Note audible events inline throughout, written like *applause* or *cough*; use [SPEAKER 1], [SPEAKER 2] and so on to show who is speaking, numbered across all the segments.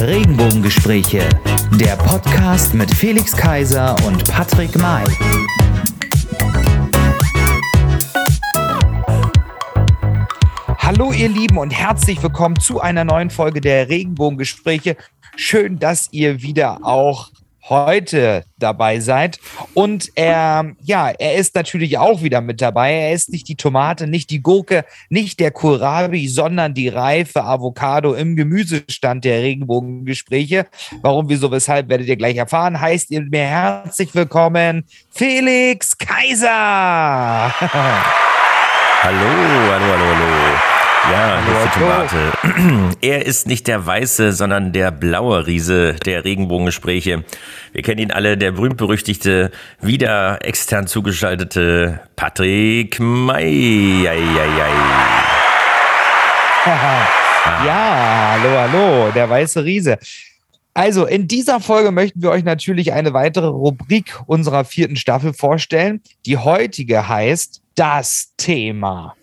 [SPEAKER 1] Regenbogengespräche, der Podcast mit Felix Kaiser und Patrick May.
[SPEAKER 2] Hallo ihr Lieben und herzlich willkommen zu einer neuen Folge der Regenbogengespräche. Schön, dass ihr wieder auch heute dabei seid. Und er, ja, er ist natürlich auch wieder mit dabei. Er ist nicht die Tomate, nicht die Gurke, nicht der Kohlrabi, sondern die reife Avocado im Gemüsestand der Regenbogengespräche. Warum, wieso, weshalb, werdet ihr gleich erfahren. Heißt ihr mir herzlich willkommen, Felix Kaiser. *laughs*
[SPEAKER 3] hallo, hallo, hallo, hallo. Ja, Hallo, Tomate. *clears throat* Er ist nicht der weiße, sondern der blaue Riese der Regenbogengespräche. Wir kennen ihn alle, der berühmt-berüchtigte, wieder extern zugeschaltete Patrick May. Ei.
[SPEAKER 2] ja, hallo, hallo, der weiße Riese. Also, in dieser Folge möchten wir euch natürlich eine weitere Rubrik unserer vierten Staffel vorstellen. Die heutige heißt Das Thema.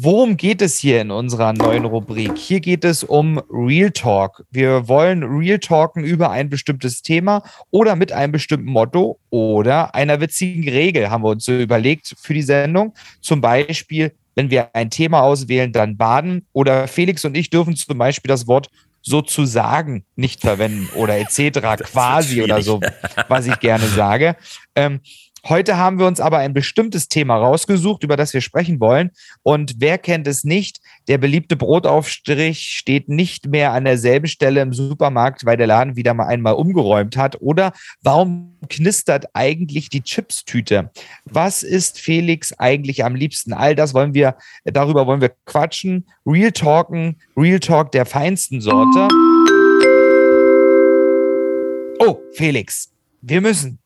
[SPEAKER 2] Worum geht es hier in unserer neuen Rubrik? Hier geht es um Real Talk. Wir wollen Real Talken über ein bestimmtes Thema oder mit einem bestimmten Motto oder einer witzigen Regel, haben wir uns so überlegt für die Sendung. Zum Beispiel, wenn wir ein Thema auswählen, dann baden oder Felix und ich dürfen zum Beispiel das Wort sozusagen nicht verwenden oder etc. quasi oder so, was ich gerne sage. Ähm, Heute haben wir uns aber ein bestimmtes Thema rausgesucht, über das wir sprechen wollen. Und wer kennt es nicht? Der beliebte Brotaufstrich steht nicht mehr an derselben Stelle im Supermarkt, weil der Laden wieder mal einmal umgeräumt hat. Oder warum knistert eigentlich die Chipstüte? Was ist Felix eigentlich am liebsten? All das wollen wir, darüber wollen wir quatschen. Real Talken, Real Talk der feinsten Sorte. Oh, Felix, wir müssen.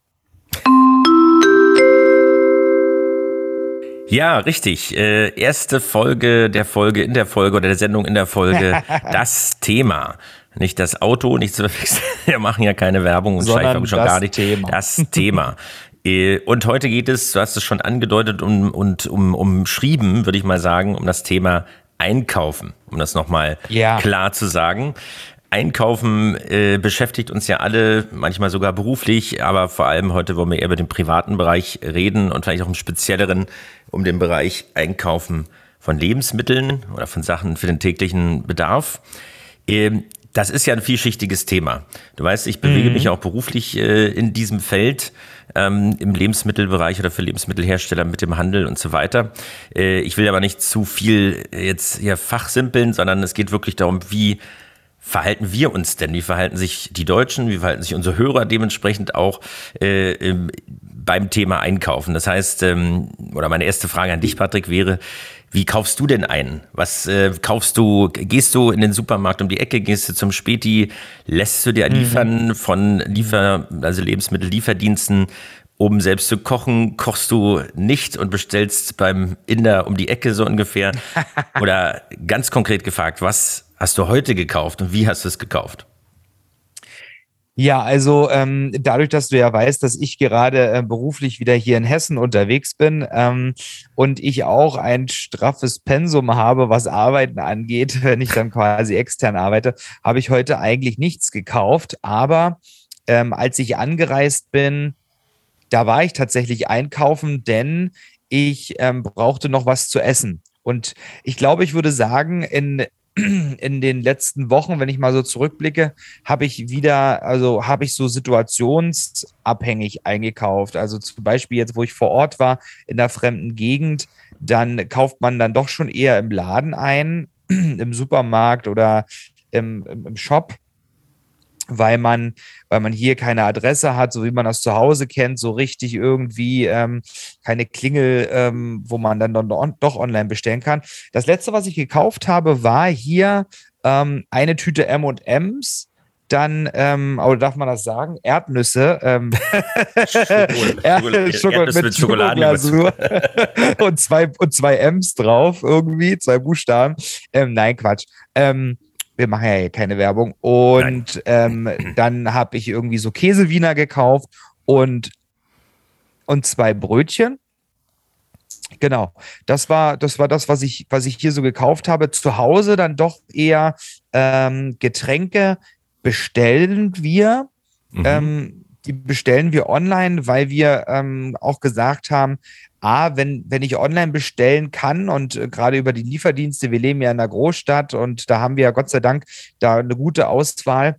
[SPEAKER 3] Ja, richtig. Äh, erste Folge der Folge in der Folge oder der Sendung in der Folge. *laughs* das Thema. Nicht das Auto, nicht zu verwechseln. *laughs* Wir machen ja keine Werbung und
[SPEAKER 2] Sondern schon gar nicht. Thema.
[SPEAKER 3] Das Thema. Äh, und heute geht es, du hast es schon angedeutet und, und um, umschrieben, würde ich mal sagen, um das Thema Einkaufen, um das nochmal ja. klar zu sagen. Einkaufen äh, beschäftigt uns ja alle, manchmal sogar beruflich, aber vor allem heute wollen wir eher über den privaten Bereich reden und vielleicht auch im spezielleren um den Bereich Einkaufen von Lebensmitteln oder von Sachen für den täglichen Bedarf. Ähm, das ist ja ein vielschichtiges Thema. Du weißt, ich bewege mhm. mich auch beruflich äh, in diesem Feld, ähm, im Lebensmittelbereich oder für Lebensmittelhersteller mit dem Handel und so weiter. Äh, ich will aber nicht zu viel jetzt hier fachsimpeln, sondern es geht wirklich darum, wie verhalten wir uns denn? Wie verhalten sich die Deutschen? Wie verhalten sich unsere Hörer dementsprechend auch äh, beim Thema Einkaufen? Das heißt, ähm, oder meine erste Frage an dich, Patrick, wäre, wie kaufst du denn ein? Was äh, kaufst du? Gehst du in den Supermarkt um die Ecke? Gehst du zum Späti? Lässt du dir mhm. liefern von Liefer, also Lebensmittellieferdiensten? Um selbst zu kochen, kochst du nicht und bestellst beim Inder um die Ecke so ungefähr? *laughs* Oder ganz konkret gefragt, was hast du heute gekauft und wie hast du es gekauft?
[SPEAKER 2] Ja, also ähm, dadurch, dass du ja weißt, dass ich gerade äh, beruflich wieder hier in Hessen unterwegs bin ähm, und ich auch ein straffes Pensum habe, was Arbeiten angeht, *laughs* wenn ich dann quasi extern arbeite, habe ich heute eigentlich nichts gekauft. Aber ähm, als ich angereist bin, da war ich tatsächlich einkaufen, denn ich ähm, brauchte noch was zu essen. Und ich glaube, ich würde sagen, in in den letzten Wochen, wenn ich mal so zurückblicke, habe ich wieder, also habe ich so situationsabhängig eingekauft. Also zum Beispiel jetzt, wo ich vor Ort war, in der fremden Gegend, dann kauft man dann doch schon eher im Laden ein, *clears throat* im Supermarkt oder im, im Shop weil man, weil man hier keine Adresse hat, so wie man das zu Hause kennt, so richtig irgendwie ähm, keine Klingel, ähm, wo man dann doch, doch online bestellen kann. Das letzte, was ich gekauft habe, war hier ähm, eine Tüte M&M's dann, ähm, aber darf man das sagen? Erdnüsse. Ähm,
[SPEAKER 3] Schokolade, *laughs* Schokolade mit Schokolaglasur *laughs*
[SPEAKER 2] und zwei und zwei M's drauf irgendwie, zwei Buchstaben. Ähm, nein, Quatsch. Ähm, wir machen ja hier keine Werbung. Und ähm, *clears throat* dann habe ich irgendwie so Käsewiener gekauft und, und zwei Brötchen. Genau, das war, das war das, was ich, was ich hier so gekauft habe. Zu Hause dann doch eher ähm, Getränke. bestellen wir. Mhm. Ähm, die bestellen wir online, weil wir ähm, auch gesagt haben, A, wenn, wenn ich online bestellen kann und äh, gerade über die Lieferdienste, wir leben ja in einer Großstadt und da haben wir ja Gott sei Dank da eine gute Auswahl,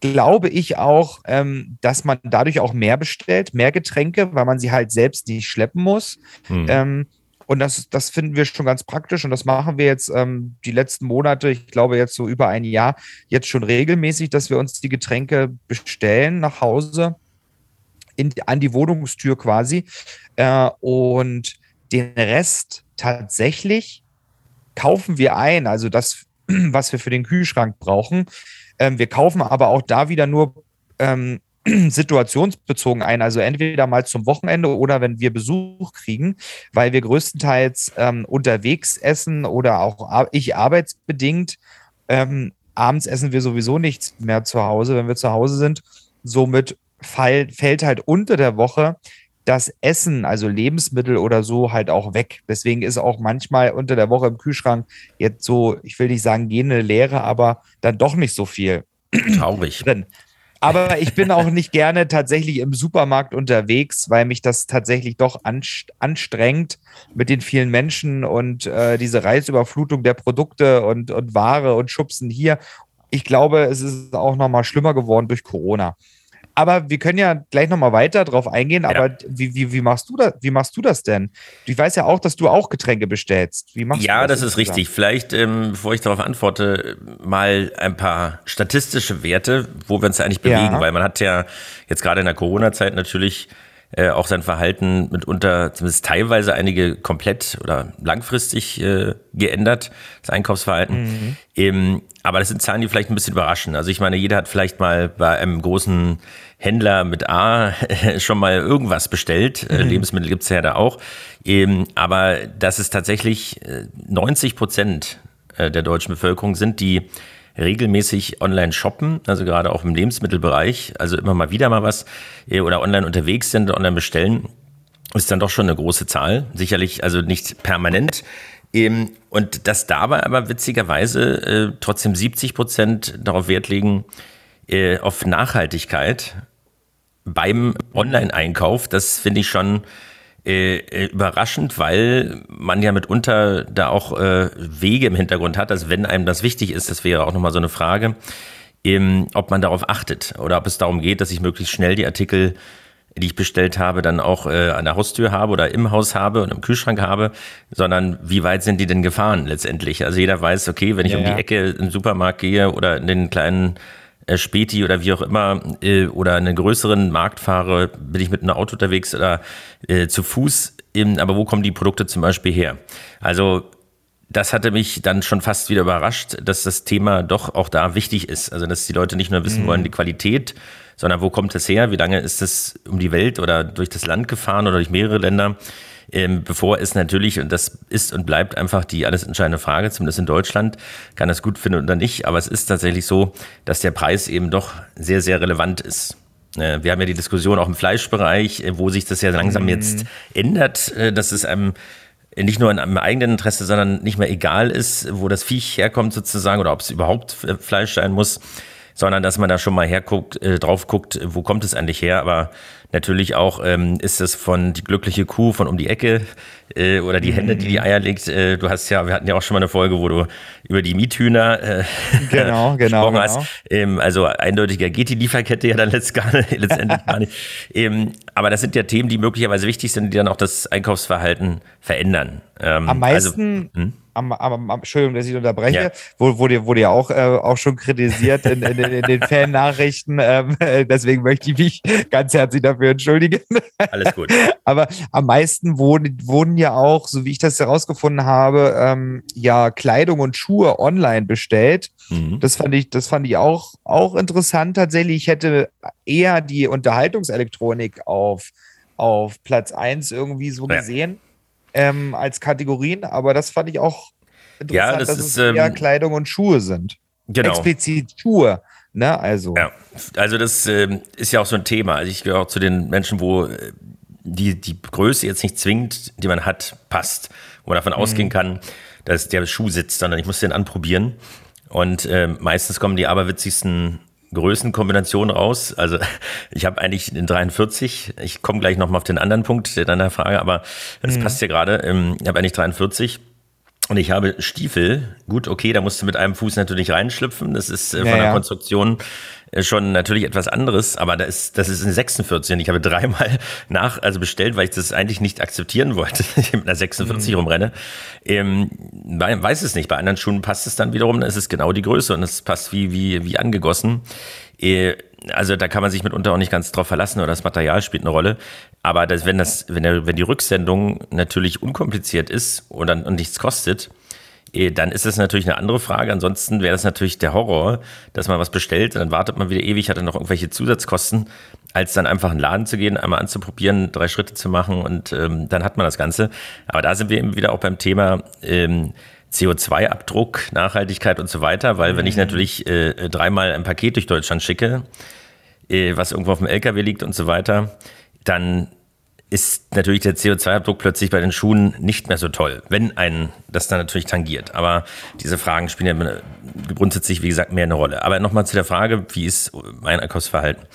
[SPEAKER 2] glaube ich auch, ähm, dass man dadurch auch mehr bestellt, mehr Getränke, weil man sie halt selbst nicht schleppen muss. Mhm. Ähm, und das, das finden wir schon ganz praktisch und das machen wir jetzt ähm, die letzten Monate, ich glaube jetzt so über ein Jahr, jetzt schon regelmäßig, dass wir uns die Getränke bestellen nach Hause in, an die Wohnungstür quasi. Äh, und den Rest tatsächlich kaufen wir ein, also das, *clears throat* was wir für den Kühlschrank brauchen. Ähm, wir kaufen aber auch da wieder nur ähm, *clears throat* situationsbezogen ein, also entweder mal zum Wochenende oder wenn wir Besuch kriegen, weil wir größtenteils ähm, unterwegs essen oder auch ich arbeitsbedingt. Ähm, abends essen wir sowieso nichts mehr zu Hause, wenn wir zu Hause sind. Somit fall, fällt halt unter der Woche das Essen, also Lebensmittel oder so, halt auch weg. Deswegen ist auch manchmal unter der Woche im Kühlschrank jetzt so, ich will nicht sagen, gehende Leere, aber dann doch nicht so viel
[SPEAKER 3] Traurig.
[SPEAKER 2] drin. Aber ich bin auch nicht gerne tatsächlich im Supermarkt unterwegs, weil mich das tatsächlich doch anstrengt mit den vielen Menschen und äh, diese Reisüberflutung der Produkte und, und Ware und Schubsen hier. Ich glaube, es ist auch noch mal schlimmer geworden durch Corona. Aber wir können ja gleich nochmal weiter drauf eingehen. Aber ja. wie, wie, wie, machst du das, wie machst du das denn? Ich weiß ja auch, dass du auch Getränke bestellst. Wie machst
[SPEAKER 3] ja,
[SPEAKER 2] du
[SPEAKER 3] das? das ist richtig. Vielleicht, ähm, bevor ich darauf antworte, mal ein paar statistische Werte, wo wir uns eigentlich bewegen. Ja. Weil man hat ja jetzt gerade in der Corona-Zeit natürlich äh, auch sein Verhalten mitunter, zumindest teilweise einige komplett oder langfristig äh, geändert, das Einkaufsverhalten. Mhm. Ähm, aber das sind Zahlen, die vielleicht ein bisschen überraschen. Also ich meine, jeder hat vielleicht mal bei einem großen Händler mit A *laughs* schon mal irgendwas bestellt. Äh, mhm. Lebensmittel gibt's ja da auch. Ähm, aber dass es tatsächlich 90 äh, Prozent äh, der deutschen Bevölkerung sind, die regelmäßig online shoppen, also gerade auch im Lebensmittelbereich, also immer mal wieder mal was oder online unterwegs sind, online bestellen, ist dann doch schon eine große Zahl. Sicherlich also nicht permanent. Und dass dabei aber witzigerweise trotzdem 70 Prozent darauf Wert legen, auf Nachhaltigkeit beim Online-Einkauf, das finde ich schon äh, äh, überraschend, weil man ja mitunter da auch äh, Wege im Hintergrund hat. Also wenn einem das wichtig ist, das wäre auch nochmal so eine Frage, ähm, ob man darauf achtet oder ob es darum geht, dass ich möglichst schnell die Artikel die ich bestellt habe, dann auch äh, an der Haustür habe oder im Haus habe und im Kühlschrank habe, sondern wie weit sind die denn gefahren letztendlich? Also jeder weiß, okay, wenn ich ja, um die Ecke im Supermarkt gehe oder in den kleinen Späti oder wie auch immer äh, oder einen größeren Markt fahre, bin ich mit einem Auto unterwegs oder äh, zu Fuß. Aber wo kommen die Produkte zum Beispiel her? Also das hatte mich dann schon fast wieder überrascht, dass das Thema doch auch da wichtig ist. Also dass die Leute nicht nur wissen mhm. wollen, die Qualität, sondern wo kommt es her? Wie lange ist es um die Welt oder durch das Land gefahren oder durch mehrere Länder? Ähm, bevor es natürlich, und das ist und bleibt einfach die alles entscheidende Frage, zumindest in Deutschland, kann das gut finden oder nicht, aber es ist tatsächlich so, dass der Preis eben doch sehr, sehr relevant ist. Äh, wir haben ja die Diskussion auch im Fleischbereich, äh, wo sich das ja langsam jetzt mhm. ändert, äh, dass es einem nicht nur in einem eigenen Interesse, sondern nicht mehr egal ist, wo das Viech herkommt sozusagen oder ob es überhaupt Fleisch sein muss, sondern dass man da schon mal herguckt, äh, drauf guckt, wo kommt es eigentlich her. Aber Natürlich auch ähm, ist es von die glückliche Kuh von um die Ecke äh, oder die Hände, die die Eier legt. Äh, du hast ja, wir hatten ja auch schon mal eine Folge, wo du über die Miethühner äh,
[SPEAKER 2] genau, *laughs* genau, gesprochen hast.
[SPEAKER 3] Genau. Ähm, also eindeutiger geht die Lieferkette ja dann *laughs* letztendlich gar nicht. *laughs* Ähm, aber das sind ja Themen, die möglicherweise wichtig sind, die dann auch das Einkaufsverhalten verändern.
[SPEAKER 2] Ähm, Am also, meisten, also, hm? Am, am, am, Entschuldigung, dass ich unterbreche, ja. wurde, wurde ja auch, äh, auch schon kritisiert in, in, in den Fan-Nachrichten. Ähm, *laughs* deswegen möchte ich mich ganz herzlich dafür entschuldigen.
[SPEAKER 3] Alles gut. *laughs*
[SPEAKER 2] Aber am meisten wurden, wurden ja auch, so wie ich das herausgefunden habe, ähm, ja Kleidung und Schuhe online bestellt. Mhm. Das fand ich, das fand ich auch, auch interessant tatsächlich. Ich hätte eher die Unterhaltungselektronik auf, auf Platz 1 irgendwie so ja. gesehen ähm, als Kategorien, aber das fand ich auch interessant, ja, das dass ist, es eher ähm, Kleidung und Schuhe sind.
[SPEAKER 3] Genau.
[SPEAKER 2] Explizit Schuhe. Ne, also.
[SPEAKER 3] Ja, also das ähm, ist ja auch so ein Thema. Also ich gehöre auch zu den Menschen, wo äh, die, die Größe jetzt nicht zwingend, die man hat, passt. Wo man davon mhm. ausgehen kann, dass der Schuh sitzt, sondern ich muss den anprobieren. Und äh, meistens kommen die aberwitzigsten Größenkombination raus. Also *laughs* ich habe eigentlich den 43. Ich komme gleich nochmal auf den anderen Punkt deiner Frage, aber das mhm. passt ja gerade. Ähm, ich habe eigentlich 43. Und ich habe Stiefel. Gut, okay, da musst du mit einem Fuß natürlich reinschlüpfen. Das ist äh, von ja, der Konstruktion schon natürlich etwas anderes, aber das ist, das ist eine 46 und ich habe dreimal *laughs* nach, also bestellt, weil ich das eigentlich nicht akzeptieren wollte, *laughs* ich mit einer 46 mhm. rumrenne. Ähm, weiß es nicht. Bei anderen Schuhen passt es dann wiederum, dann ist es genau die Größe und es passt wie, wie, wie angegossen. Äh, also da kann man sich mitunter auch nicht ganz drauf verlassen oder das Material spielt eine Rolle. Aber das, wenn das, wenn, der, wenn die Rücksendung natürlich unkompliziert ist und dann und nichts kostet, dann ist es natürlich eine andere Frage. Ansonsten wäre das natürlich der Horror, dass man was bestellt, dann wartet man wieder ewig, hat dann noch irgendwelche Zusatzkosten, als dann einfach in den Laden zu gehen, einmal anzuprobieren, drei Schritte zu machen und ähm, dann hat man das Ganze. Aber da sind wir eben wieder auch beim Thema ähm, CO2-Abdruck, Nachhaltigkeit und so weiter, weil mhm. wenn ich mhm. natürlich äh, dreimal ein Paket durch Deutschland schicke, äh, was irgendwo auf dem LKW liegt und so weiter, dann ist natürlich der CO2-Abdruck plötzlich bei den Schuhen nicht mehr so toll, wenn einen das dann natürlich tangiert. Aber diese Fragen spielen ja grundsätzlich, wie gesagt, mehr eine Rolle. Aber nochmal zu der Frage, wie ist mein Einkaufsverhalten?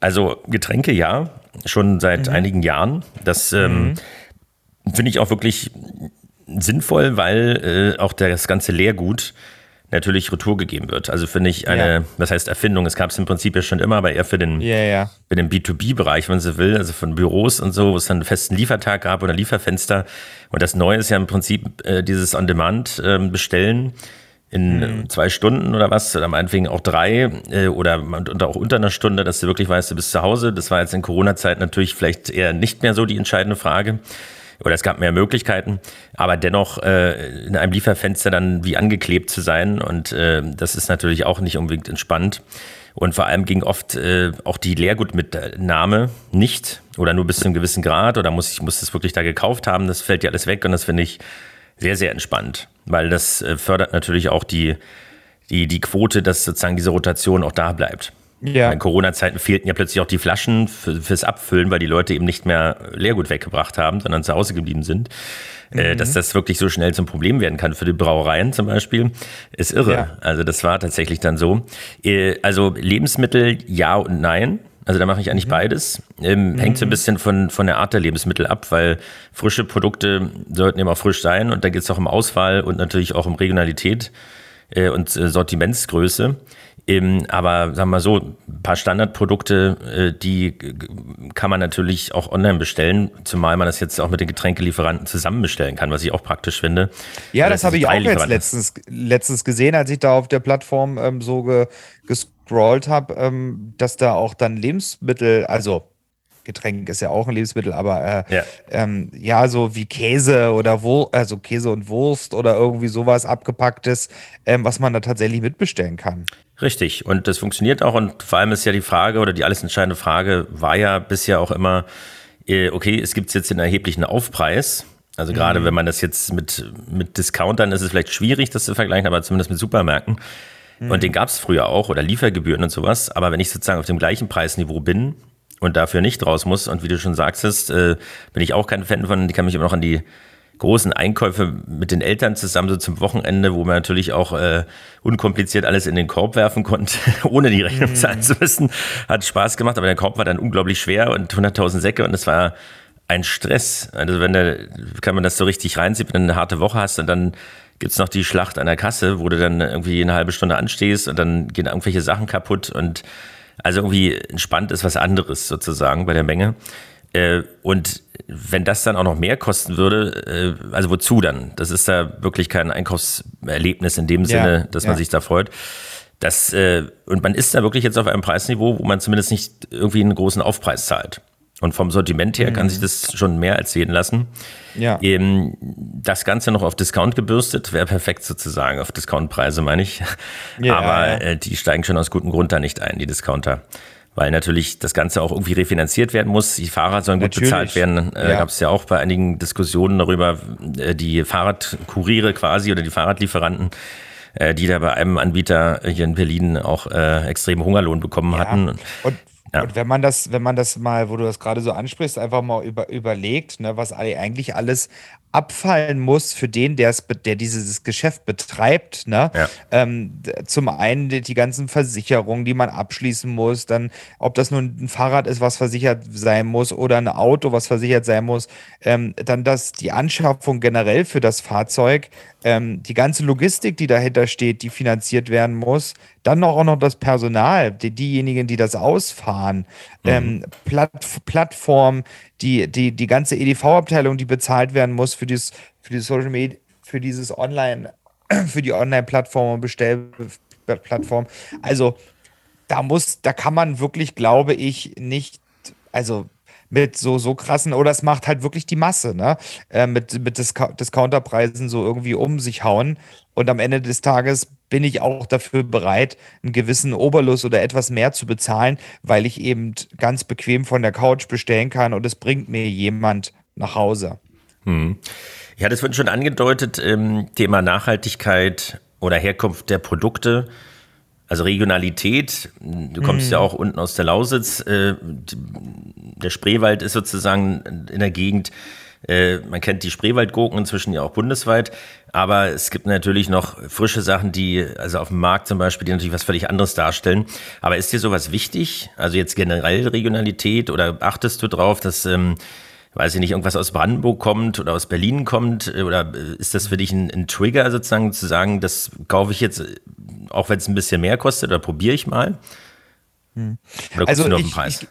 [SPEAKER 3] Also Getränke ja, schon seit mhm. einigen Jahren. Das ähm, mhm. finde ich auch wirklich sinnvoll, weil äh, auch das ganze Leergut natürlich Retour gegeben wird. Also finde ich eine, ja. was heißt Erfindung? Es gab es im Prinzip ja schon immer, aber eher für den,
[SPEAKER 2] ja, ja.
[SPEAKER 3] Für den B2B-Bereich, wenn man so will, also von Büros und so, wo es dann einen festen Liefertag gab oder Lieferfenster. Und das Neue ist ja im Prinzip äh, dieses On-Demand äh, bestellen in mhm. zwei Stunden oder was, oder meinetwegen auch drei äh, oder und auch unter einer Stunde, dass du wirklich weißt, du bist zu Hause. Das war jetzt in Corona-Zeit natürlich vielleicht eher nicht mehr so die entscheidende Frage oder es gab mehr Möglichkeiten, aber dennoch äh, in einem Lieferfenster dann wie angeklebt zu sein und äh, das ist natürlich auch nicht unbedingt entspannt. Und vor allem ging oft äh, auch die Leergutmitnahme nicht oder nur bis zu einem gewissen Grad oder muss ich muss das wirklich da gekauft haben. Das fällt ja alles weg und das finde ich sehr, sehr entspannt, weil das äh, fördert natürlich auch die, die, die Quote, dass sozusagen diese Rotation auch da bleibt. Ja. In Corona-Zeiten fehlten ja plötzlich auch die Flaschen für, fürs Abfüllen, weil die Leute eben nicht mehr Leergut weggebracht haben, sondern zu Hause geblieben sind. Äh, mhm. dass das wirklich so schnell zum Problem werden kann für die Brauereien zum Beispiel, ist irre. Ja. Also das war tatsächlich dann so. Äh, also Lebensmittel ja und nein. Also da mache ich eigentlich mhm. beides. Ähm, mhm. Hängt so ein bisschen von, von der Art der Lebensmittel ab, weil frische Produkte sollten eben auch frisch sein und da geht es auch um Auswahl und natürlich auch um Regionalität und äh, Sortimentsgröße. Ähm, aber sagen wir mal so, ein paar Standardprodukte, äh, die kann man natürlich auch online bestellen, zumal man das jetzt auch mit den Getränkelieferanten zusammen bestellen kann, was ich auch praktisch finde.
[SPEAKER 2] Ja, das, das habe ich auch jetzt letztens, letztens gesehen, als ich da auf der Plattform ähm, so ge, gescrollt habe, ähm, dass da auch dann Lebensmittel, also Getränk ist ja auch ein Lebensmittel, aber äh, ja. Ähm, ja. so wie Käse oder Wurst, also Käse und Wurst oder irgendwie sowas abgepacktes, ähm, was man da tatsächlich mitbestellen kann.
[SPEAKER 3] Richtig, und das funktioniert auch und vor allem ist ja die Frage oder die alles entscheidende Frage war ja bisher auch immer, äh, okay, es gibt jetzt den erheblichen Aufpreis. Also gerade mhm. wenn man das jetzt mit, mit Discountern ist es vielleicht schwierig, das zu vergleichen, aber zumindest mit Supermärkten. Mhm. Und den gab es früher auch oder Liefergebühren und sowas. Aber wenn ich sozusagen auf dem gleichen Preisniveau bin und dafür nicht raus muss. Und wie du schon sagst, äh, bin ich auch kein Fan von. Ich kann mich immer noch an die großen Einkäufe mit den Eltern zusammen so zum Wochenende, wo man natürlich auch äh, unkompliziert alles in den Korb werfen konnte, *laughs* ohne die Rechnung mhm. zahlen zu müssen. Hat Spaß gemacht, aber der Korb war dann unglaublich schwer und 100.000 Säcke und es war ein Stress. Also wenn da kann man das so richtig reinziehen, wenn du eine harte Woche hast und dann gibt's noch die Schlacht an der Kasse, wo du dann irgendwie eine halbe Stunde anstehst und dann gehen irgendwelche Sachen kaputt und also irgendwie entspannt ist was anderes sozusagen bei der Menge. Äh, und wenn das dann auch noch mehr kosten würde, äh, also wozu dann? Das ist da wirklich kein Einkaufserlebnis in dem Sinne, ja, dass man sich da freut. Das, äh, und man ist da wirklich jetzt auf einem Preisniveau, wo man zumindest nicht irgendwie einen großen Aufpreis zahlt. Und vom Sortiment her mhm. kann sich das schon mehr erzählen lassen. Ja. Eben das Ganze noch auf Discount gebürstet, wäre perfekt sozusagen, auf Discountpreise meine ich. *laughs* Ja, Aber ja. Äh, die steigen schon aus gutem Grund da nicht ein, die Discounter. Weil natürlich das Ganze auch irgendwie refinanziert werden muss. Die Fahrer sollen gut natürlich. bezahlt werden. Äh, ja. Gab es ja auch bei einigen Diskussionen darüber, äh, die Fahrradkuriere quasi oder die Fahrradlieferanten äh, die da bei einem Anbieter hier in Berlin auch äh, extrem Hungerlohn bekommen ja. hatten.
[SPEAKER 2] Und ja. Und wenn man das, wenn man das mal, wo du das gerade so ansprichst, einfach mal über, überlegt, ne, was eigentlich alles abfallen muss für den, der dieses Geschäft betreibt. Ne? Ja. Ähm, zum einen die, die, ganzen Versicherungen, die man abschließen muss, dann ob das nun ein Fahrrad ist, was versichert sein muss, oder ein Auto, was versichert sein muss, ähm, dann das die Anschaffung generell für das Fahrzeug, ähm, die ganze Logistik, die dahinter steht, die finanziert werden muss, dann auch noch das Personal, die, diejenigen, die das ausfahren, mhm. ähm, Platt, Plattform, die, die, die ganze EDV-Abteilung, die bezahlt werden muss für, dieses, für die Social Media, für dieses Online, *clears throat* für die Online-Plattform und Bestellplattform. Also da muss, da kann man wirklich, glaube ich, nicht, also mit so, so krassen, oder es macht halt wirklich die Masse, ne? Äh, mit, mit Discounterpreisen so irgendwie um sich hauen. Und am Ende des Tages bin ich auch dafür bereit, einen gewissen Oberlust oder etwas mehr zu bezahlen, weil ich eben ganz bequem von der Couch bestellen kann und es bringt mir jemand nach Hause.
[SPEAKER 3] Hm. Ja, das wird schon angedeutet, ähm, Thema Nachhaltigkeit oder Herkunft der Produkte. Also Regionalität, du kommst hm. ja auch unten aus der Lausitz. Äh, der Spreewald ist sozusagen in der Gegend, äh, man kennt die Spreewaldgurken inzwischen ja auch bundesweit, aber es gibt natürlich noch frische Sachen, die, also auf dem Markt zum Beispiel, die natürlich was völlig anderes darstellen. Aber ist dir sowas wichtig? Also jetzt generell Regionalität oder achtest du drauf, dass, ähm, weiß ich nicht, irgendwas aus Brandenburg kommt oder aus Berlin kommt? Äh, oder äh, ist das für dich ein, ein Trigger sozusagen zu sagen, das kaufe ich jetzt, auch wenn es ein bisschen mehr kostet, oder probiere ich mal?
[SPEAKER 2] Hm. Oder also du nur auf den Preis? Ich,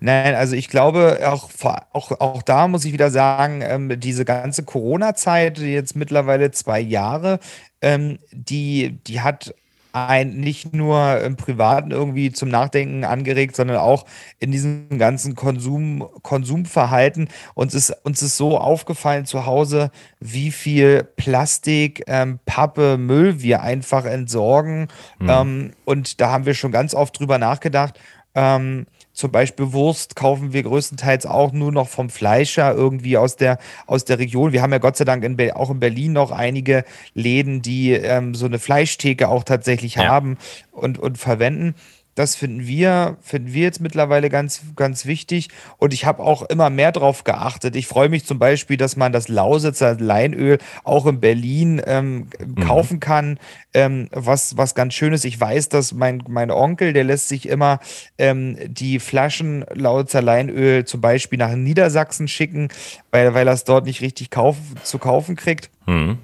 [SPEAKER 2] Nein, also ich glaube, auch, auch, auch da muss ich wieder sagen, ähm, diese ganze Corona-Zeit, jetzt mittlerweile zwei Jahre, ähm, die, die hat ein nicht nur im Privaten irgendwie zum Nachdenken angeregt, sondern auch in diesem ganzen Konsum, Konsumverhalten. Uns ist, uns ist so aufgefallen zu Hause, wie viel Plastik, ähm, Pappe, Müll wir einfach entsorgen. Mhm. Ähm, und da haben wir schon ganz oft drüber nachgedacht. Ähm, zum Beispiel Wurst kaufen wir größtenteils auch nur noch vom Fleischer irgendwie aus der, aus der Region. Wir haben ja Gott sei Dank in auch in Berlin noch einige Läden, die ähm, so eine Fleischtheke auch tatsächlich ja. haben und, und verwenden. Das finden wir, finden wir jetzt mittlerweile ganz, ganz wichtig. Und ich habe auch immer mehr drauf geachtet. Ich freue mich zum Beispiel, dass man das Lausitzer Leinöl auch in Berlin ähm, mhm. kaufen kann. Ähm, was, was ganz schön ist. Ich weiß, dass mein, mein Onkel, der lässt sich immer ähm, die Flaschen Lausitzer Leinöl zum Beispiel nach Niedersachsen schicken, weil, weil er es dort nicht richtig kauf, zu kaufen kriegt. Mhm.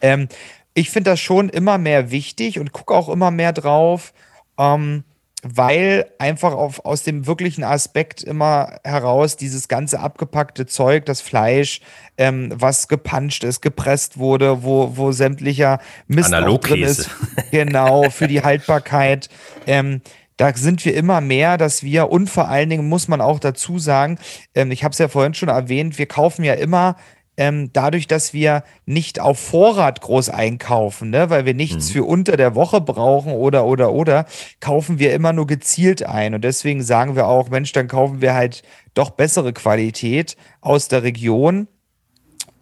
[SPEAKER 2] Ähm, ich finde das schon immer mehr wichtig und gucke auch immer mehr drauf. Ähm, weil einfach auf, aus dem wirklichen Aspekt immer heraus dieses ganze abgepackte Zeug, das Fleisch, ähm, was gepanscht ist, gepresst wurde, wo, wo sämtlicher Mist drin ist. Genau, für die Haltbarkeit. Ähm, da sind wir immer mehr, dass wir und vor allen Dingen muss man auch dazu sagen, ähm, ich habe es ja vorhin schon erwähnt, wir kaufen ja immer ähm, dadurch, dass wir nicht auf Vorrat groß einkaufen, ne, weil wir nichts mhm. für unter der Woche brauchen oder, oder, oder, kaufen wir immer nur gezielt ein. Und deswegen sagen wir auch, Mensch, dann kaufen wir halt doch bessere Qualität aus der Region.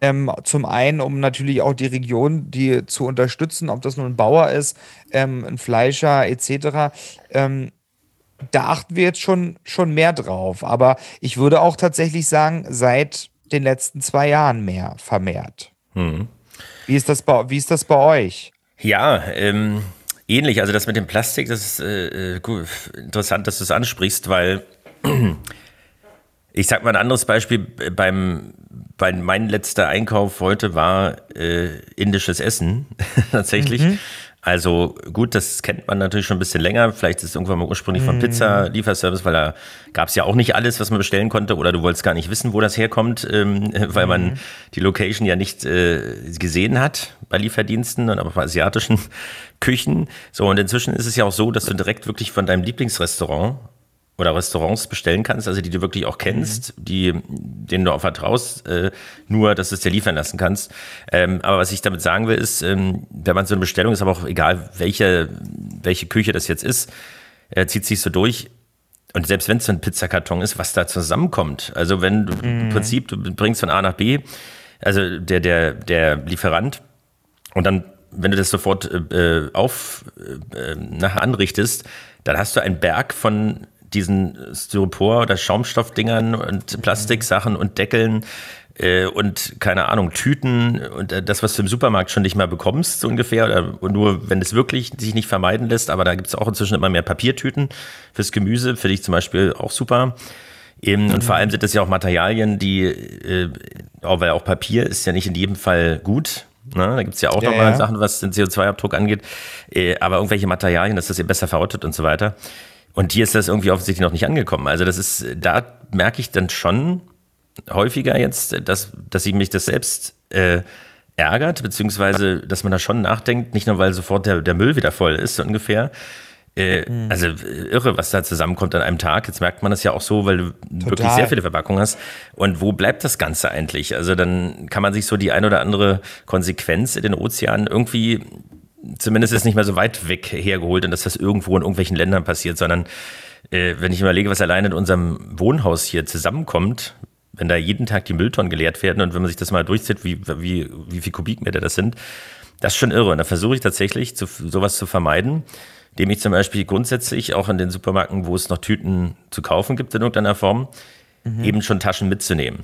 [SPEAKER 2] Ähm, zum einen, um natürlich auch die Region die zu unterstützen, ob das nun ein Bauer ist, ähm, ein Fleischer etc. Ähm, da achten wir jetzt schon, schon mehr drauf. Aber ich würde auch tatsächlich sagen, seit den letzten zwei Jahren mehr vermehrt. Hm. Wie, ist das bei, wie ist das bei euch?
[SPEAKER 3] Ja, ähm, ähnlich. Also das mit dem Plastik, das ist äh, gut, interessant, dass du es ansprichst, weil *clears throat* ich sag mal ein anderes Beispiel beim bei mein letzter Einkauf heute war äh, indisches Essen *laughs* tatsächlich. Mhm. Also gut, das kennt man natürlich schon ein bisschen länger. Vielleicht ist es irgendwann mal ursprünglich von Pizza mhm. Lieferservice, weil da gab es ja auch nicht alles, was man bestellen konnte. Oder du wolltest gar nicht wissen, wo das herkommt, ähm, *laughs* weil man mhm. die Location ja nicht äh, gesehen hat bei Lieferdiensten und aber bei asiatischen *laughs* Küchen. So, und inzwischen ist es ja auch so, dass du direkt wirklich von deinem Lieblingsrestaurant oder Restaurants bestellen kannst, also die du wirklich auch kennst, mhm. die, denen du auch vertraust, äh, nur, dass du es dir liefern lassen kannst. Ähm, aber was ich damit sagen will, ist, ähm, wenn man so eine Bestellung ist, aber auch egal, welche, welche Küche das jetzt ist, äh, zieht sich so durch. Und selbst wenn es so ein Pizzakarton ist, was da zusammenkommt. Also wenn du mhm. im Prinzip, du bringst von A nach B, also der, der, der Lieferant, und dann, wenn du das sofort äh, auf, äh, nachher anrichtest, dann hast du einen Berg von diesen Styropor- oder Schaumstoffdingern und Plastiksachen und Deckeln äh, und keine Ahnung, Tüten und äh, das, was du im Supermarkt schon nicht mehr bekommst, so ungefähr, oder nur wenn es wirklich sich nicht vermeiden lässt, aber da gibt es auch inzwischen immer mehr Papiertüten fürs Gemüse, finde ich zum Beispiel auch super. Eben, mhm. Und vor allem sind das ja auch Materialien, die, äh, auch, weil auch Papier ist ja nicht in jedem Fall gut. Ne? Da gibt es ja auch ja, nochmal ja. Sachen, was den CO2-Abdruck angeht. Äh, aber irgendwelche Materialien, dass das ja besser verrottet und so weiter. Und hier ist das irgendwie offensichtlich noch nicht angekommen. Also das ist, da merke ich dann schon häufiger jetzt, dass, dass ich mich das selbst äh, ärgert, beziehungsweise dass man da schon nachdenkt, nicht nur weil sofort der, der Müll wieder voll ist, so ungefähr. Äh, mhm. Also irre, was da zusammenkommt an einem Tag. Jetzt merkt man das ja auch so, weil du Total. wirklich sehr viele Verpackungen hast. Und wo bleibt das Ganze eigentlich? Also dann kann man sich so die ein oder andere Konsequenz in den Ozeanen irgendwie zumindest ist nicht mehr so weit weg hergeholt und dass das irgendwo in irgendwelchen Ländern passiert, sondern äh, wenn ich überlege, was allein in unserem Wohnhaus hier zusammenkommt, wenn da jeden Tag die Mülltonnen geleert werden und wenn man sich das mal durchzieht, wie, wie, wie viel Kubikmeter das sind, das ist schon irre. Und da versuche ich tatsächlich, zu, sowas zu vermeiden, indem ich zum Beispiel grundsätzlich auch in den Supermärkten, wo es noch Tüten zu kaufen gibt in irgendeiner Form, mhm. eben schon Taschen mitzunehmen.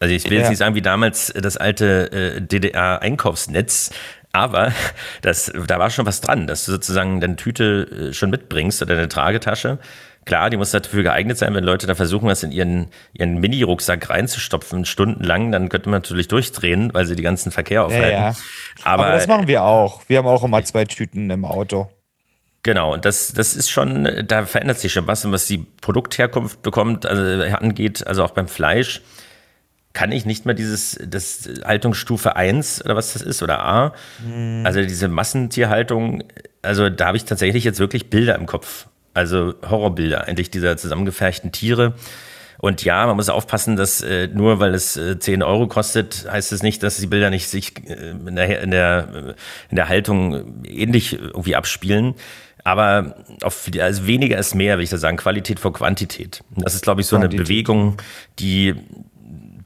[SPEAKER 3] Also ich will ja. jetzt nicht sagen, wie damals das alte äh, DDR-Einkaufsnetz, aber das, da war schon was dran, dass du sozusagen deine Tüte äh, schon mitbringst oder deine Tragetasche. Klar, die muss dafür geeignet sein, wenn Leute da versuchen, das in ihren, ihren Mini-Rucksack reinzustopfen, stundenlang, dann könnte man natürlich durchdrehen, weil sie die ganzen Verkehr aufhalten. Ja, ja.
[SPEAKER 2] Aber, Aber das machen wir auch. Wir haben auch immer zwei Tüten im Auto.
[SPEAKER 3] Genau, und das, das ist schon, da verändert sich schon was, was die Produktherkunft bekommt, also angeht, also auch beim Fleisch kann ich nicht mehr dieses, das Haltungsstufe 1 oder was das ist oder A, hm. also diese Massentierhaltung, also da habe ich tatsächlich jetzt wirklich Bilder im Kopf. Also Horrorbilder eigentlich dieser zusammengeferchten Tiere. Und ja, man muss aufpassen, dass äh, nur weil es äh, 10 Euro kostet, heißt es nicht, dass die Bilder nicht sich äh, in, der, in, der, in der Haltung ähnlich irgendwie abspielen. Aber auf, also weniger ist mehr, will ich da sagen, Qualität vor Quantität. Das ist, glaube ich, so Quantität. eine Bewegung, die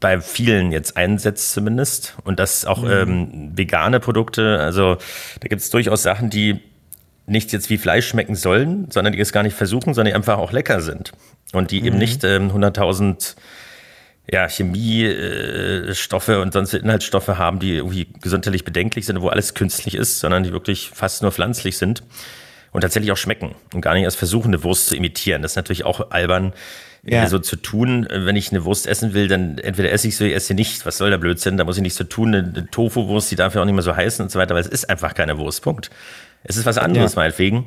[SPEAKER 3] bei vielen jetzt einsetzt zumindest. Und das auch mhm. ähm, vegane Produkte. Also da gibt es durchaus Sachen, die nicht jetzt wie Fleisch schmecken sollen, sondern die es gar nicht versuchen, sondern die einfach auch lecker sind. Und die mhm. eben nicht ähm, 100.000 ja, Chemiestoffe äh, und sonst Inhaltsstoffe haben, die irgendwie gesundheitlich bedenklich sind, wo alles künstlich ist, sondern die wirklich fast nur pflanzlich sind und tatsächlich auch schmecken und gar nicht erst versuchen, eine Wurst zu imitieren. Das ist natürlich auch albern, ja. so zu tun. Wenn ich eine Wurst essen will, dann entweder esse ich sie, esse sie nicht. Was soll der Blödsinn? Da muss ich nicht so tun. Eine Tofu-Wurst, die darf ja auch nicht mehr so heißen und so weiter, weil es ist einfach keine Wurst. Punkt. Es ist was anderes, ja. meinetwegen.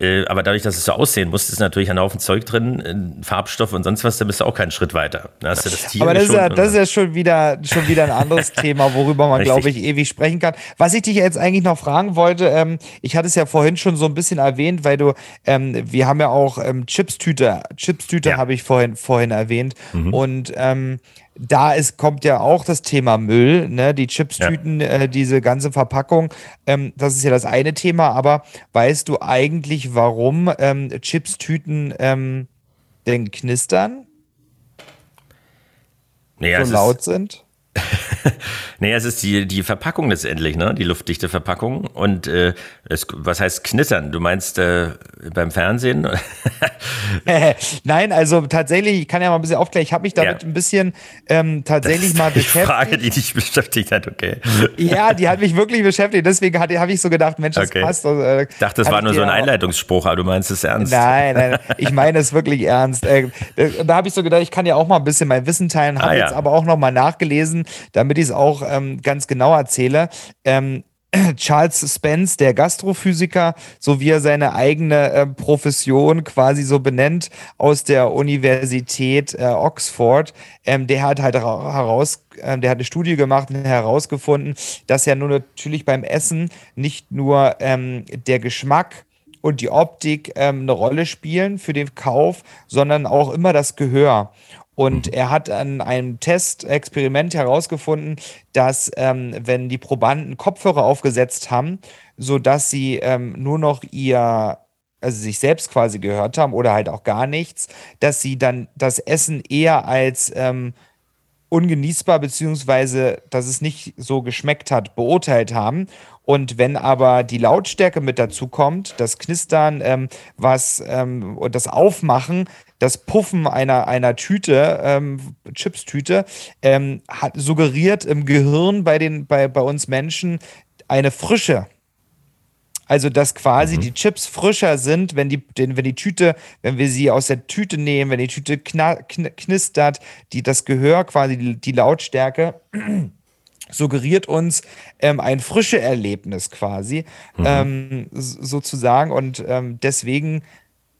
[SPEAKER 3] Äh, aber dadurch, dass es so aussehen muss, ist natürlich ein Haufen Zeug drin, äh, Farbstoff und sonst was, da bist du auch keinen Schritt weiter. Da hast du das Tier
[SPEAKER 2] aber das ist, ja, das ist ja schon wieder, schon wieder ein anderes *laughs* Thema, worüber man, glaube ich, ewig sprechen kann. Was ich dich jetzt eigentlich noch fragen wollte, ähm, ich hatte es ja vorhin schon so ein bisschen erwähnt, weil du, ähm, wir haben ja auch ähm, Chipstüte, Chipstüte ja. habe ich vorhin, vorhin erwähnt. Mhm. Und ähm, da ist, kommt ja auch das Thema Müll, ne? die Chipstüten, ja. äh, diese ganze Verpackung, ähm, das ist ja das eine Thema, aber weißt du eigentlich, warum ähm, Chipstüten ähm, denn knistern?
[SPEAKER 3] Naja, so laut sind? *laughs* *laughs* naja, es ist die, die Verpackung letztendlich, ne? Die luftdichte Verpackung. Und äh, es, was heißt knittern? Du meinst äh, beim Fernsehen? *laughs* *laughs*
[SPEAKER 2] Nein, also tatsächlich, ich kann ja mal ein bisschen aufklären, ich habe mich damit ja. ein bisschen ähm, tatsächlich mal beschäftigt. Die
[SPEAKER 3] Frage, die dich beschäftigt hat, okay.
[SPEAKER 2] Ja, die hat mich wirklich beschäftigt. Deswegen habe ich so gedacht, Mensch, das okay. passt.
[SPEAKER 3] Äh, ich dachte, das war nur so ein Einleitungsspruch, aber du meinst es ernst.
[SPEAKER 2] Nein, nein, ich meine es wirklich ernst. Äh, da habe ich so gedacht, ich kann ja auch mal ein bisschen mein Wissen teilen, habe ah, ja. jetzt aber auch noch mal nachgelesen damit ich es auch ähm, ganz genau erzähle. Ähm, *clears throat* Charles Spence, der Gastrophysiker, so wie er seine eigene äh, Profession quasi so benennt aus der Universität äh, Oxford, ähm, der hat halt heraus, äh, der hat eine Studie gemacht und herausgefunden, dass ja nur natürlich beim Essen nicht nur ähm, der Geschmack und die Optik ähm, eine Rolle spielen für den Kauf, sondern auch immer das Gehör. Und mhm. er hat an einem Testexperiment herausgefunden, dass ähm, wenn die Probanden Kopfhörer aufgesetzt haben, so dass sie ähm, nur noch ihr, also sich selbst quasi gehört haben oder halt auch gar nichts, dass sie dann das Essen eher als ähm, ungenießbar, beziehungsweise dass es nicht so geschmeckt hat, beurteilt haben. Und wenn aber die Lautstärke mit dazu kommt, das Knistern, ähm, was ähm, und das Aufmachen, das Puffen einer, einer Tüte, ähm, Chips-Tüte, ähm, hat suggeriert im Gehirn bei, den, bei, bei uns Menschen eine Frische. Also, dass quasi mhm. die Chips frischer sind, wenn die, den, wenn die Tüte, wenn wir sie aus der Tüte nehmen, wenn die Tüte kna, knistert, die, das Gehör quasi, die, die Lautstärke *clears throat* suggeriert uns ähm, ein frische Erlebnis quasi, mhm. ähm, sozusagen. Und ähm, deswegen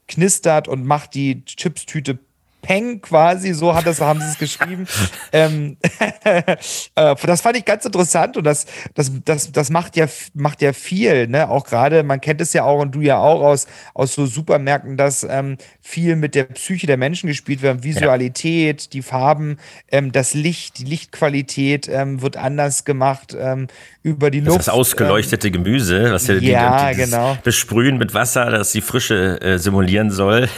[SPEAKER 2] knistert und macht die Chipstüte Peng quasi, so hat das, haben sie es geschrieben. *laughs* ähm, *laughs* äh, das fand ich ganz interessant und das, das, das, das macht ja, macht ja viel, ne? Auch gerade, man kennt es ja auch und du ja auch aus, aus so Supermärkten, dass ähm, viel mit der Psyche der Menschen gespielt wird, Visualität, ja. die Farben, ähm, das Licht, die Lichtqualität ähm, wird anders gemacht ähm, über die Luft.
[SPEAKER 3] Das, das ausgeleuchtete Gemüse, was ja,
[SPEAKER 2] ja die, genau.
[SPEAKER 3] Besprühen mit Wasser, das die Frische äh, simulieren soll.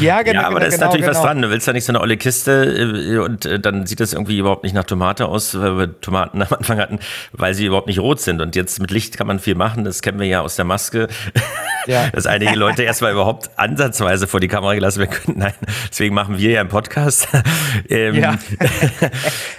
[SPEAKER 2] ja, *laughs* genau.
[SPEAKER 3] Ja, aber
[SPEAKER 2] genau,
[SPEAKER 3] da ist genau, natürlich genau. was dran. Du willst ja nicht so eine olle Kiste äh, und äh, dann sieht das irgendwie überhaupt nicht nach Tomate aus, weil wir Tomaten *laughs* am Anfang hatten, weil sie überhaupt nicht rot sind. Und jetzt mit Licht kann man viel machen. Das kennen wir ja aus der Maske. Ja. *laughs* Dass einige Leute erstmal überhaupt ansatzweise vor die Kamera gelassen werden können. Nein, deswegen machen wir ja einen Podcast. *laughs* ähm, ja.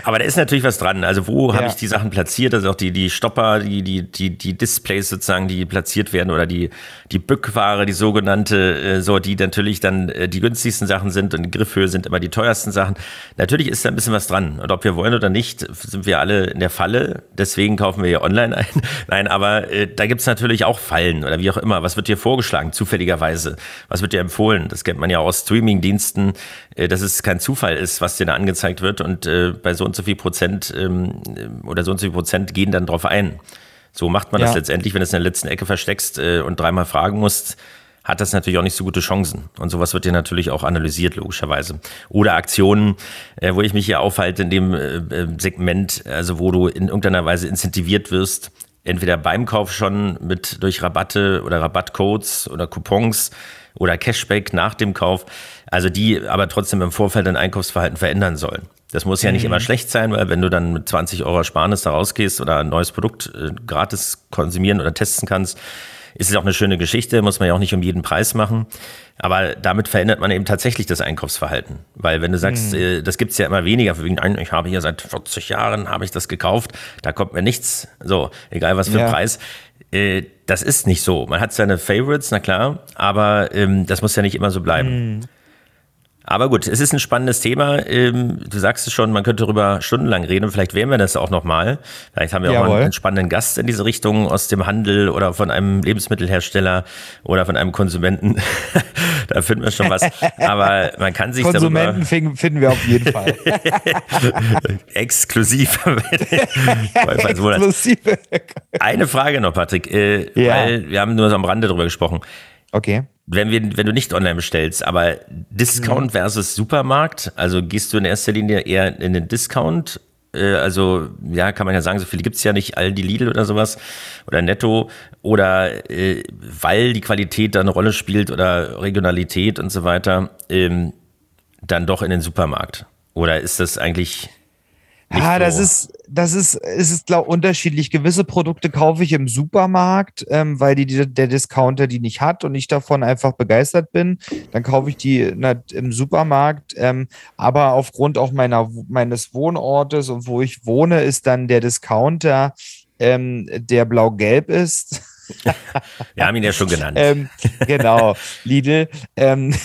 [SPEAKER 3] aber da ist natürlich was dran. Also wo ja. habe ich die Sachen platziert? Also auch die, die Stopper, die, die, die, die Displays sozusagen, die platziert werden oder die, die Bückware, die sogenannte, äh, so, die natürlich dann die günstigsten Sachen sind und Griffhöhe sind immer die teuersten Sachen. Natürlich ist da ein bisschen was dran. Und ob wir wollen oder nicht, sind wir alle in der Falle. Deswegen kaufen wir hier online ein. *laughs* Nein, aber äh, da gibt's natürlich auch Fallen oder wie auch immer. Was wird dir vorgeschlagen, zufälligerweise? Was wird dir empfohlen? Das kennt man ja aus Streaming-Diensten, äh, dass es kein Zufall ist, was dir da angezeigt wird. Und äh, bei so und so viel Prozent ähm, oder so und so viel Prozent gehen dann drauf ein. So macht man ja. das letztendlich, wenn du es in der letzten Ecke versteckst äh, und dreimal fragen musst hat das natürlich auch nicht so gute Chancen. Und sowas wird ja natürlich auch analysiert, logischerweise. Oder Aktionen, äh, wo ich mich hier aufhalte in dem äh, äh, Segment, also wo du in irgendeiner Weise incentiviert wirst, entweder beim Kauf schon mit durch Rabatte oder Rabattcodes oder Coupons oder Cashback nach dem Kauf, also die aber trotzdem im Vorfeld dein Einkaufsverhalten verändern sollen. Das muss ja nicht mhm. immer schlecht sein, weil wenn du dann mit 20 Euro Sparnis da rausgehst oder ein neues Produkt äh, gratis konsumieren oder testen kannst, ist es auch eine schöne Geschichte, muss man ja auch nicht um jeden Preis machen. Aber damit verändert man eben tatsächlich das Einkaufsverhalten. Weil wenn du sagst, mhm. äh, das gibt's ja immer weniger, für wegen, ich habe hier seit 40 Jahren, habe ich das gekauft, da kommt mir nichts, so, egal was für ja. ein Preis. Äh, das ist nicht so. Man hat seine Favorites, na klar, aber ähm, das muss ja nicht immer so bleiben. Mhm. Aber gut, es ist ein spannendes Thema. Ähm, du sagst es schon, man könnte darüber stundenlang reden. Vielleicht werden wir das auch nochmal. Vielleicht haben wir Jawohl. auch mal einen spannenden Gast in diese Richtung aus dem Handel oder von einem Lebensmittelhersteller oder von einem Konsumenten. *laughs* da finden wir schon was. Aber man kann sich
[SPEAKER 2] Konsumenten darüber finden wir auf jeden Fall. *laughs*
[SPEAKER 3] Exklusiv. Exklusiv. Eine Frage noch, Patrick, äh, ja. weil wir haben nur so am Rande drüber gesprochen.
[SPEAKER 2] Okay
[SPEAKER 3] wenn, wir, wenn du nicht online bestellst, aber Discount mhm. versus Supermarkt, also gehst du in erster Linie eher in den Discount? Äh, also, ja, kann man ja sagen, so viele gibt es ja nicht, all die Lidl oder sowas oder Netto oder äh, weil die Qualität da eine Rolle spielt oder Regionalität und so weiter, ähm, dann doch in den Supermarkt? Oder ist das eigentlich
[SPEAKER 2] ja, ah, das ist, das ist, ist es glaube unterschiedlich. Gewisse Produkte kaufe ich im Supermarkt, ähm, weil die, die, der Discounter die nicht hat und ich davon einfach begeistert bin. Dann kaufe ich die na, im Supermarkt. Ähm, aber aufgrund auch meiner, meines Wohnortes und wo ich wohne, ist dann der Discounter, ähm, der blau-gelb ist. *laughs*
[SPEAKER 3] Wir haben ihn ja schon genannt. *laughs*
[SPEAKER 2] ähm, genau, Lidl. Ähm,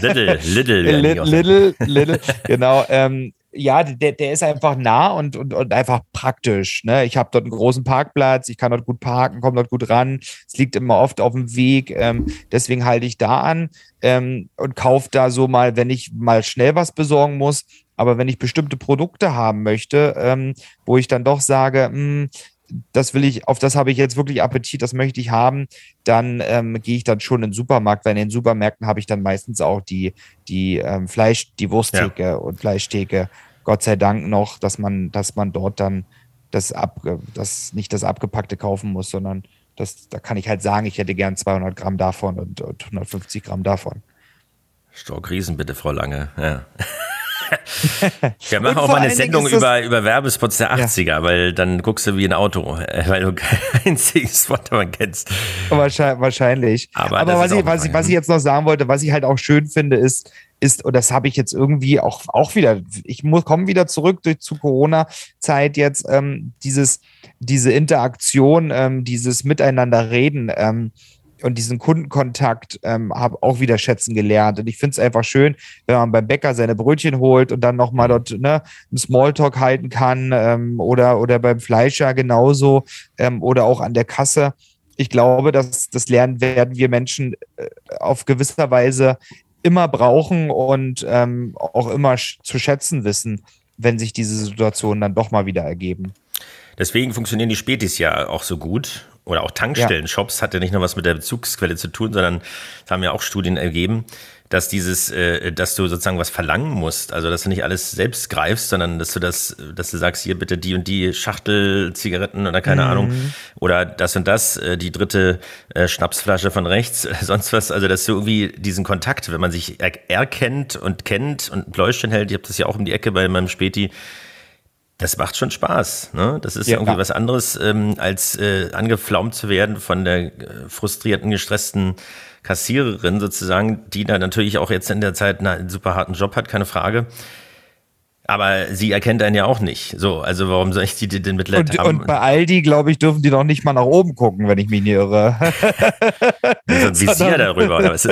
[SPEAKER 3] Little. Little,
[SPEAKER 2] Little, Little, genau. Ähm, ja, der, der ist einfach nah und, und, und einfach praktisch. Ne? Ich habe dort einen großen Parkplatz, ich kann dort gut parken, komme dort gut ran. Es liegt immer oft auf dem Weg. Ähm, deswegen halte ich da an ähm, und kaufe da so mal, wenn ich mal schnell was besorgen muss. Aber wenn ich bestimmte Produkte haben möchte, ähm, wo ich dann doch sage, mh, hm, das will ich, auf das habe ich jetzt wirklich Appetit, das möchte ich haben, dann ähm, gehe ich dann schon in den Supermarkt, weil in den Supermärkten habe ich dann meistens auch die, die ähm, Fleisch, die Wursttheke ja. und Fleischtheke. Gott sei Dank noch, dass man, dass man dort dann das ab, das nicht das abgepackte kaufen muss, sondern das, da kann ich halt sagen, ich hätte gern 200 Gramm davon und, und 150 Gramm davon.
[SPEAKER 3] Stock Riesen bitte, Frau Lange. Ja. *laughs* Wir machen auch mal eine Sendung über, über Werbespots der 80er, ja. weil dann guckst du wie ein Auto, *laughs* weil du kein einziges Spot davon kennst.
[SPEAKER 2] Wahrscheinlich. Aber, Aber was, ich, was, ich, was ich jetzt noch sagen wollte, was ich halt auch schön finde, ist, ist, und das habe ich jetzt irgendwie auch, auch wieder, ich muss komme wieder zurück durch zu Corona-Zeit jetzt, ähm, dieses, diese Interaktion, ähm, dieses Miteinanderreden, ähm, und diesen Kundenkontakt ähm, habe auch wieder schätzen gelernt. Und ich finde es einfach schön, wenn man beim Bäcker seine Brötchen holt und dann nochmal dort ne, einen Smalltalk halten kann ähm, oder, oder beim Fleischer genauso ähm, oder auch an der Kasse. Ich glaube, dass das Lernen werden wir Menschen äh, auf gewisser Weise immer brauchen und ähm, auch immer sch zu schätzen wissen, wenn sich diese Situationen dann doch mal wieder ergeben.
[SPEAKER 3] Deswegen funktionieren die Spätis ja auch so gut oder auch Tankstellen, ja. Shops hat ja nicht nur was mit der Bezugsquelle zu tun, sondern es haben ja auch Studien ergeben, dass dieses, äh, dass du sozusagen was verlangen musst, also dass du nicht alles selbst greifst, sondern dass du das, dass du sagst, hier bitte die und die Schachtel Zigaretten oder keine mhm. Ahnung oder das und das, äh, die dritte äh, Schnapsflasche von rechts, *laughs* sonst was, also dass du irgendwie diesen Kontakt, wenn man sich er erkennt und kennt und Bläuschen hält, ich habe das ja auch um die Ecke bei meinem Späti, das macht schon Spaß. Ne? Das ist ja, irgendwie ja. was anderes, ähm, als äh, angeflaumt zu werden von der äh, frustrierten, gestressten Kassiererin sozusagen, die da natürlich auch jetzt in der Zeit einen super harten Job hat, keine Frage. Aber sie erkennt einen ja auch nicht. So, also warum soll ich die denn Mitleid
[SPEAKER 2] und,
[SPEAKER 3] haben?
[SPEAKER 2] Und bei Aldi, glaube ich, dürfen die noch nicht mal nach oben gucken, wenn ich mich nicht irre. *laughs*
[SPEAKER 3] so ein Visier darüber, oder was?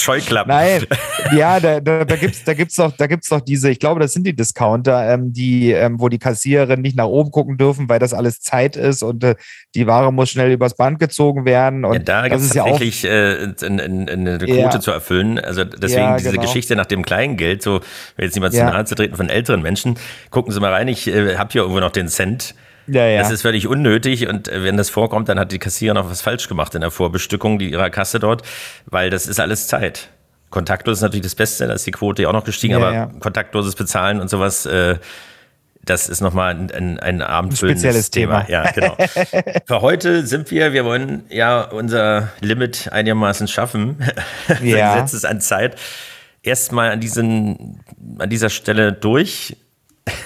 [SPEAKER 3] *laughs* Scheuklappen.
[SPEAKER 2] Nein, *laughs* ja, da, da, da gibt es da gibt's doch, da gibt's doch diese, ich glaube, das sind die Discounter, ähm, die, ähm, wo die Kassiererinnen nicht nach oben gucken dürfen, weil das alles Zeit ist und äh, die Ware muss schnell übers Band gezogen werden. Und
[SPEAKER 3] ja, da gibt es tatsächlich ja äh, eine, eine Quote ja. zu erfüllen. Also deswegen ja, diese genau. Geschichte nach dem Kleingeld, so, jetzt niemand zu nahe zu treten von Älteren, älteren Menschen, gucken Sie mal rein, ich äh, habe hier irgendwo noch den Cent. Ja, ja. Das ist völlig unnötig und äh, wenn das vorkommt, dann hat die Kassiererin auch was falsch gemacht in der Vorbestückung ihrer Kasse dort, weil das ist alles Zeit. Kontaktlos ist natürlich das Beste, da ist die Quote ja auch noch gestiegen, ja, aber ja. kontaktloses Bezahlen und sowas, äh, das ist nochmal ein, ein, ein abendfüllendes
[SPEAKER 2] spezielles Thema. Thema.
[SPEAKER 3] Ja, genau. *laughs* Für heute sind wir, wir wollen ja unser Limit einigermaßen schaffen. Ja. *laughs* Setzt es an Zeit erstmal an, diesen, an dieser Stelle durch.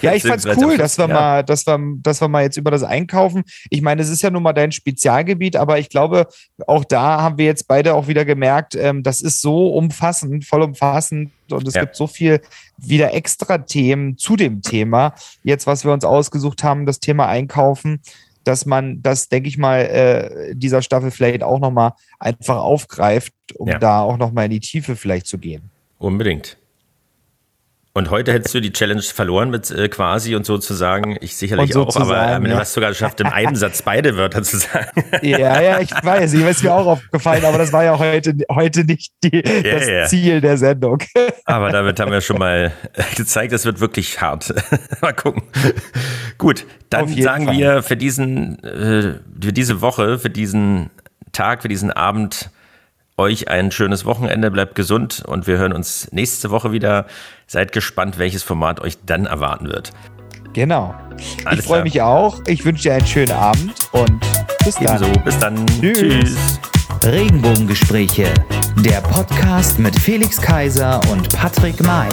[SPEAKER 2] Ja, ich fand's cool, dass wir ja. mal, dass wir, dass wir mal jetzt über das Einkaufen. Ich meine, es ist ja nun mal dein Spezialgebiet, aber ich glaube, auch da haben wir jetzt beide auch wieder gemerkt, ähm, das ist so umfassend, voll umfassend und es ja. gibt so viel wieder extra Themen zu dem Thema. Jetzt, was wir uns ausgesucht haben, das Thema Einkaufen, dass man das, denke ich mal, äh, dieser Staffel vielleicht auch nochmal einfach aufgreift, um ja. da auch nochmal in die Tiefe vielleicht zu gehen.
[SPEAKER 3] Unbedingt. Und heute hättest du die Challenge verloren mit äh, quasi und sozusagen, ich sicherlich auch, aber sagen, ja. du hast sogar geschafft, im einen Satz beide Wörter zu sagen.
[SPEAKER 2] Ja, ja, ich weiß, ich weiß mir auch aufgefallen, aber das war ja heute, heute nicht die, ja, das ja. Ziel der Sendung.
[SPEAKER 3] Aber damit haben wir schon mal gezeigt, es wird wirklich hart. *laughs* mal gucken. Gut, dann sagen Fall. wir für diesen, äh, für diese Woche, für diesen Tag, für diesen Abend euch ein schönes Wochenende, bleibt gesund und wir hören uns nächste Woche wieder. Seid gespannt, welches Format euch dann erwarten wird.
[SPEAKER 2] Genau. Alles ich freue mich auch. Ich wünsche dir einen schönen Abend und bis dann.
[SPEAKER 3] Ebenso. Bis dann. Tschüss. Tschüss.
[SPEAKER 1] Regenbogengespräche. Der Podcast mit Felix Kaiser und Patrick May.